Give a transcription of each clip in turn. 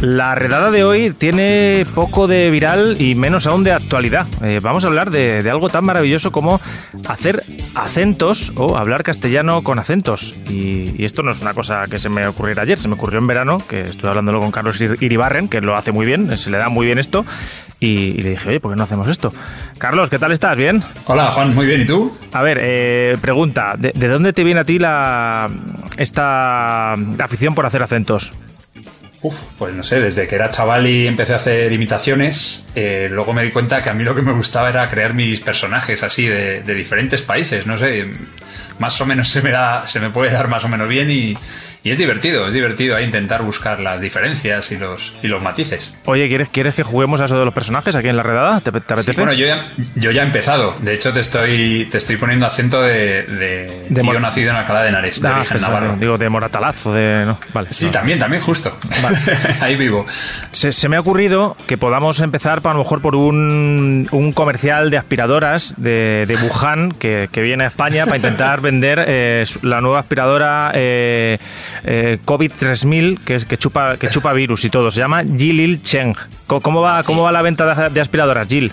La redada de hoy tiene poco de viral y menos aún de actualidad. Eh, vamos a hablar de, de algo tan maravilloso como hacer acentos o hablar castellano con acentos. Y, y esto no es una cosa que se me ocurriera ayer, se me ocurrió en verano, que estuve hablándolo con Carlos Ir- Iribarren, que lo hace muy bien, se le da muy bien esto. Y, y le dije, oye, ¿por qué no hacemos esto? Carlos, ¿qué tal estás? ¿Bien? Hola Juan, muy bien, ¿y tú? A ver, eh, pregunta, ¿de, de dónde te viene a ti la esta afición por hacer acentos? Uf, pues no sé, desde que era chaval y empecé a hacer imitaciones, eh, luego me di cuenta que a mí lo que me gustaba era crear mis personajes así de, de diferentes países, no sé, más o menos se me da, se me puede dar más o menos bien y, y es divertido, es divertido ahí intentar buscar las diferencias y los, y los matices. Oye, ¿quieres, ¿quieres que juguemos a eso de los personajes aquí en la redada? ¿Te, te apetece? Sí, bueno, yo ya, yo ya he empezado. De hecho, te estoy, te estoy poniendo acento de, de, De tío nacido en Alcalá de Henares, de Ah, origen navarro. digo, de Moratalaz o de... No, vale. Sí, no. también, también, justo. Ahí vivo. Se, se me ha ocurrido que podamos empezar a lo mejor por un, un comercial de aspiradoras de, de Wuhan que, que viene a España para intentar vender eh, la nueva aspiradora eh, eh, COVID 3000 que, que, chupa, que chupa virus y todo. Se llama Jilil Cheng. ¿Cómo va, ¿Cómo va la venta de, de aspiradoras, Jill?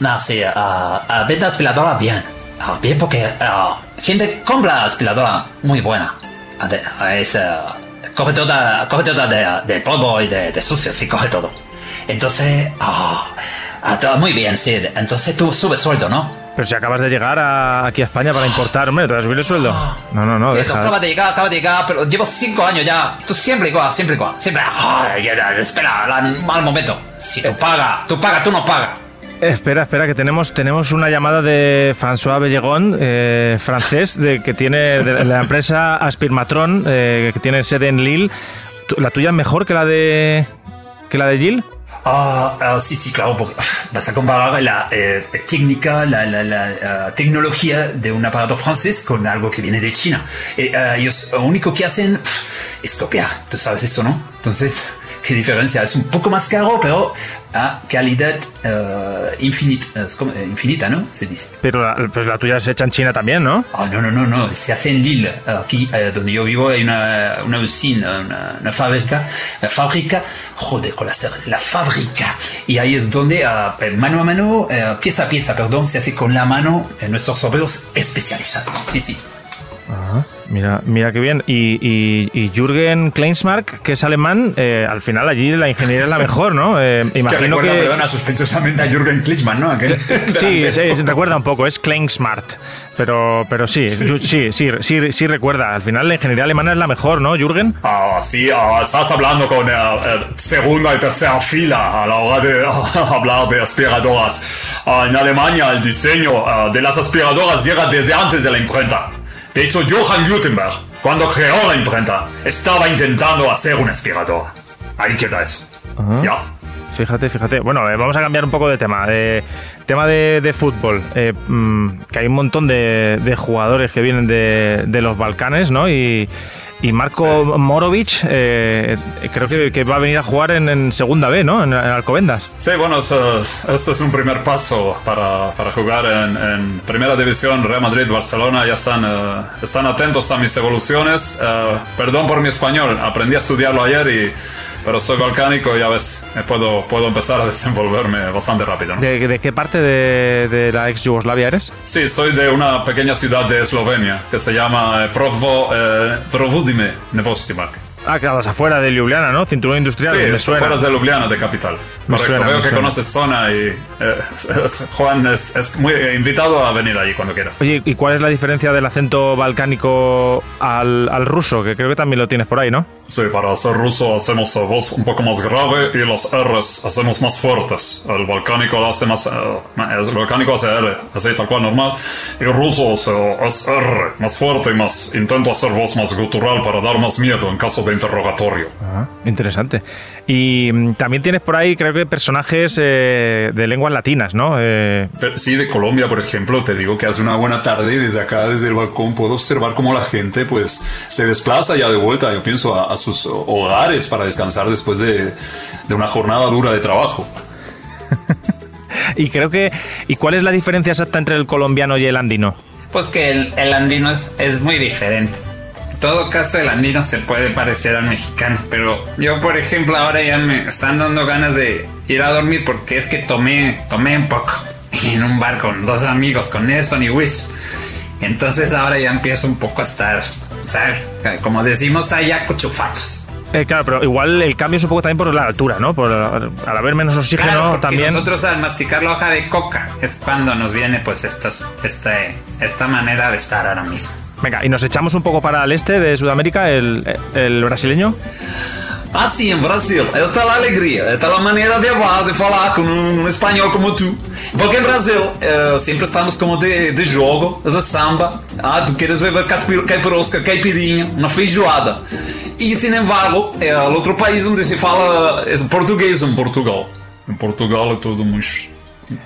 No, sí, ah, ah, venta aspiradora bien. Ah, bien porque ah, gente compra aspiradora muy buena. Ah, de- ah, es, ah, coge toda, coge toda de, de polvo y de, de sucio, sí, coge todo. Entonces, ah, ah, muy bien, sí. Entonces tú subes sueldo, ¿no? Pero si acabas de llegar a- aquí a España para importar, hombre, ¿te vas a subir el sueldo? No, no, no, deja. acabas de llegar, acabas de llegar, pero llevo cinco años ya. Tú siempre igual, siempre igual. Siempre, ya, espera, la- mal momento. Si tú pagas, tú pagas, tú no pagas. Espera, espera, que tenemos, tenemos una llamada de François Bellegón, eh, francés, de, que tiene de la empresa Aspirmatron, eh, que tiene sede en Lille. ¿Tu- ¿La tuya es mejor que la de que la de Gilles? Ah, ah, sí, sí, claro, porque vas a comparar la eh, técnica, la, la, la, tecnología de un aparato francés con algo que viene de China. Eh, ah, ellos lo único que hacen es copiar, tú sabes esto, ¿no? Entonces, ¿qué diferencia? Es un poco más caro, pero a calidad ah, infinita, es como, eh, infinita, ¿no? Se dice. Pero la, pues la tuya se hecha en China también, ¿no? Ah, no, no, no, no, se hace en Lille, aquí eh, donde yo vivo hay una, una usina, una, una fábrica, la fábrica, joder, con las la fábrica, y ahí es donde ah, eh, mano a mano, eh, pieza a pieza, perdón, se hace con la mano eh, nuestros obreros especializados, sí, sí. Mira, mira qué bien. Y, y, y Jürgen Kleinsmark, que es alemán, eh, al final allí la ingeniería es la mejor, ¿no? Eh, Que imagino recuerda, que... perdona, sospechosamente a Jürgen Klinsmann, ¿no? Aquel Sí, sí, recuerda un poco, es Kleinsmart. Pero, pero sí, sí, sí, sí, sí, sí recuerda. Al final la ingeniería alemana es la mejor, ¿no, Jürgen? Ah, sí, ah, estás hablando con eh, eh, segunda y tercera fila a la hora de hablar de aspiradoras. Ah, en Alemania el diseño de las aspiradoras llega desde antes de la imprenta. De hecho, Johann Gutenberg, cuando creó la imprenta, estaba intentando hacer una aspiradora. Ahí queda eso. ¿Ya? Fíjate, fíjate. Bueno, eh, vamos a cambiar un poco de tema. De, tema de, de fútbol. Eh, mm, que hay un montón de, de jugadores que vienen de, de los Balcanes, ¿no? Y, y Marco Morovic eh, creo que, que va a venir a jugar en, en segunda B, ¿no? En, en Alcobendas. Sí, bueno, eso es- este es un primer paso para, para jugar en, en Primera División. Real Madrid, Barcelona ya están, eh, están atentos a mis evoluciones. Eh, perdón por mi español, aprendí a estudiarlo ayer, y, pero soy balcánico y ya ves, eh, puedo, puedo empezar a desenvolverme bastante rápido. ¿no? ¿De, de qué parte de, de la ex Yugoslavia eres? Sí, soy de una pequeña ciudad de Eslovenia que se llama eh, Provo, eh, Provudime Nevostimak. Ah, que a las afueras de Ljubljana, ¿no? Cinturón industrial. Sí, me suena. afueras de Ljubljana, de capital. Me Correcto, suena, veo que conoces zona y eh, Juan es, es muy invitado a venir allí cuando quieras. Oye, ¿y cuál es la diferencia del acento balcánico al, al ruso? Que creo que también lo tienes por ahí, ¿no? Sí, para ser ruso hacemos la voz un poco más grave y las R's hacemos más fuertes. El balcánico lo hace más... eh, el balcánico hace R, así tal cual normal. Y el ruso hace- es R, más fuerte y más... Intento hacer voz más gutural para dar más miedo en caso de interrogatorio. Ah, interesante. Y mm, también tienes por ahí, creo que personajes eh, de lenguas latinas, ¿no? Eh, sí, de Colombia, por ejemplo, te digo que hace una buena tarde y desde acá, desde el balcón, puedo observar cómo la gente, pues, se desplaza ya de vuelta, yo pienso, a, a sus hogares para descansar después de, de una jornada dura de trabajo. y creo que... ¿Y cuál es la diferencia exacta entre el colombiano y el andino? Pues que el, el andino es, es muy diferente. Todo caso, el andino se puede parecer al mexicano, pero yo, por ejemplo, ahora ya me están dando ganas de ir a dormir porque es que tomé, tomé un poco en un bar con dos amigos, con Nelson y Wish. Entonces ahora ya empiezo un poco a estar, ¿sabes? Como decimos allá, cochufatos. Eh, claro, pero igual el cambio es un poco también por la altura, ¿no? Por, al haber menos oxígeno Claro, también. nosotros al masticar la hoja de coca es cuando nos viene pues estos, este, esta manera de estar ahora mismo. Venga, y nos echamos un poco para el este de Sudamérica, el, el brasileño. Ah, sim, Brasil. Esta é a alegria. Esta é a maneira de hablar, de falar com um espanhol como tu. Porque em Brasil eh, sempre estamos como de, de jogo, de samba. Ah, tu queres caspir- caipirosca, caipirinha, uma feijoada. E, sin embargo, é o outro país onde se fala é português em Portugal. Em Portugal é tudo muito,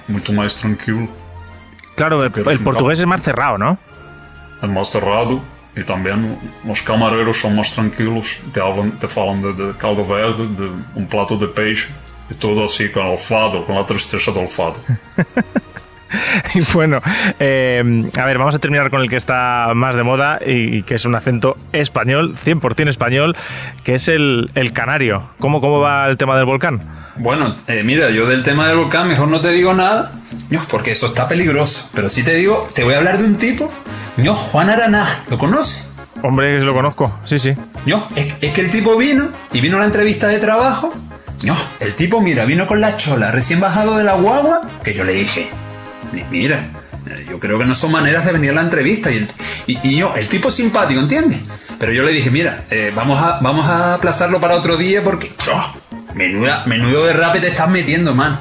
muito mais tranquilo. Claro, el, el un portugués es más cerrado, ¿no? Mais cerrado e também os camareiros são mais tranquilos, te, hablam, te falam de, de caldo verde, de um prato de peixe e tudo assim com alfado, com a tristeza do alfado. Y bueno, eh, a ver, vamos a terminar con el que está más de moda y, y que es un acento español, 100% español, que es el, el canario. ¿Cómo, ¿Cómo va el tema del volcán? Bueno, eh, mira, yo del tema del volcán mejor no te digo nada, porque eso está peligroso. Pero sí te digo, te voy a hablar de un tipo, ño, Juan Araná, ¿lo conoces? Hombre, lo conozco, sí, sí. ño, es, es que el tipo vino y vino a la entrevista de trabajo. ño, el tipo, mira, vino con la chola, recién bajado de la guagua, que yo le dije, "Ni- mira, yo creo que no son maneras de venir a la entrevista. Y, el, y, y yo, el tipo es simpático, ¿entiendes? Pero yo le dije, mira, eh, vamos, a, vamos a aplazarlo para otro día porque, ¡oh! menuda, menudo derrape te estás metiendo, man.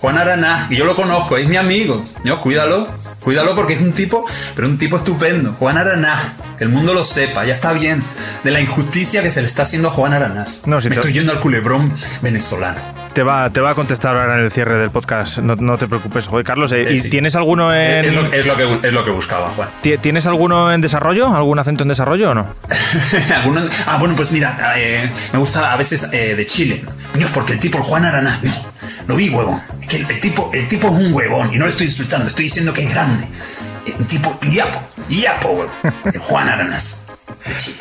Juan Araná, que yo lo conozco, es mi amigo. Yo, cuídalo, cuídalo porque es un tipo, pero un tipo estupendo. Juan Araná, que el mundo lo sepa, ya está bien. De la injusticia que se le está haciendo a Juan Aranás. No, si Me estoy yendo al culebrón venezolano. Te va, te va a contestar ahora en el cierre del podcast, no, no te preocupes. Joder, Carlos, eh, Eh, ¿y sí. tienes alguno en... Es, lo, es lo que, es lo que buscaba, Juan. ti- ¿Tienes alguno en desarrollo? ¿Algún acento en desarrollo o no? Ah, bueno, pues mira, eh, me gusta a veces eh, de Chile. No, porque el tipo, el Juan Aranás, no, lo vi, huevón. Es que el, el tipo, el tipo es un huevón y no lo estoy insultando, estoy diciendo que es grande. Un tipo, yapo, yapo, huevón. El Juan de Chile.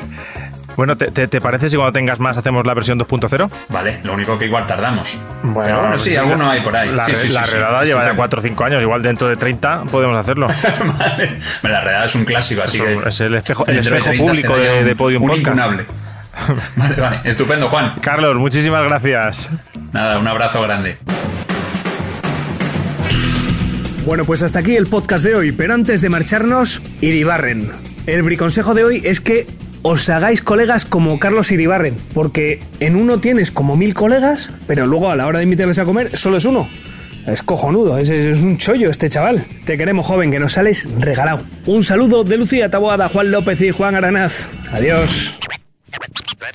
Bueno, ¿te, te, te parece si cuando tengas más hacemos la versión 2.0? Vale, lo único que igual tardamos. Bueno, Pero bueno, sí, alguno hay por ahí. La, Sí, sí, la sí, redada lleva ya estupendo. 4 o 5 años, igual dentro de 30 podemos hacerlo. vale. La redada es un clásico, así que. Es el espejo- el espejo 30 público de- de Podium un Podcast. incunable. Vale, vale. Estupendo, Juan. Carlos, muchísimas gracias. Nada, un abrazo grande. Bueno, pues hasta aquí el podcast de hoy, pero antes de marcharnos, Iribarren. El briconsejo de hoy es que os hagáis colegas como Carlos Iribarren, porque en uno tienes como mil colegas, pero luego a la hora de invitarles a comer solo es uno. Es cojonudo, es, es un chollo este chaval. Te queremos, joven, que nos sales regalado. Un saludo de Lucía Taboada, Juan López y Juan Aranaz. Adiós.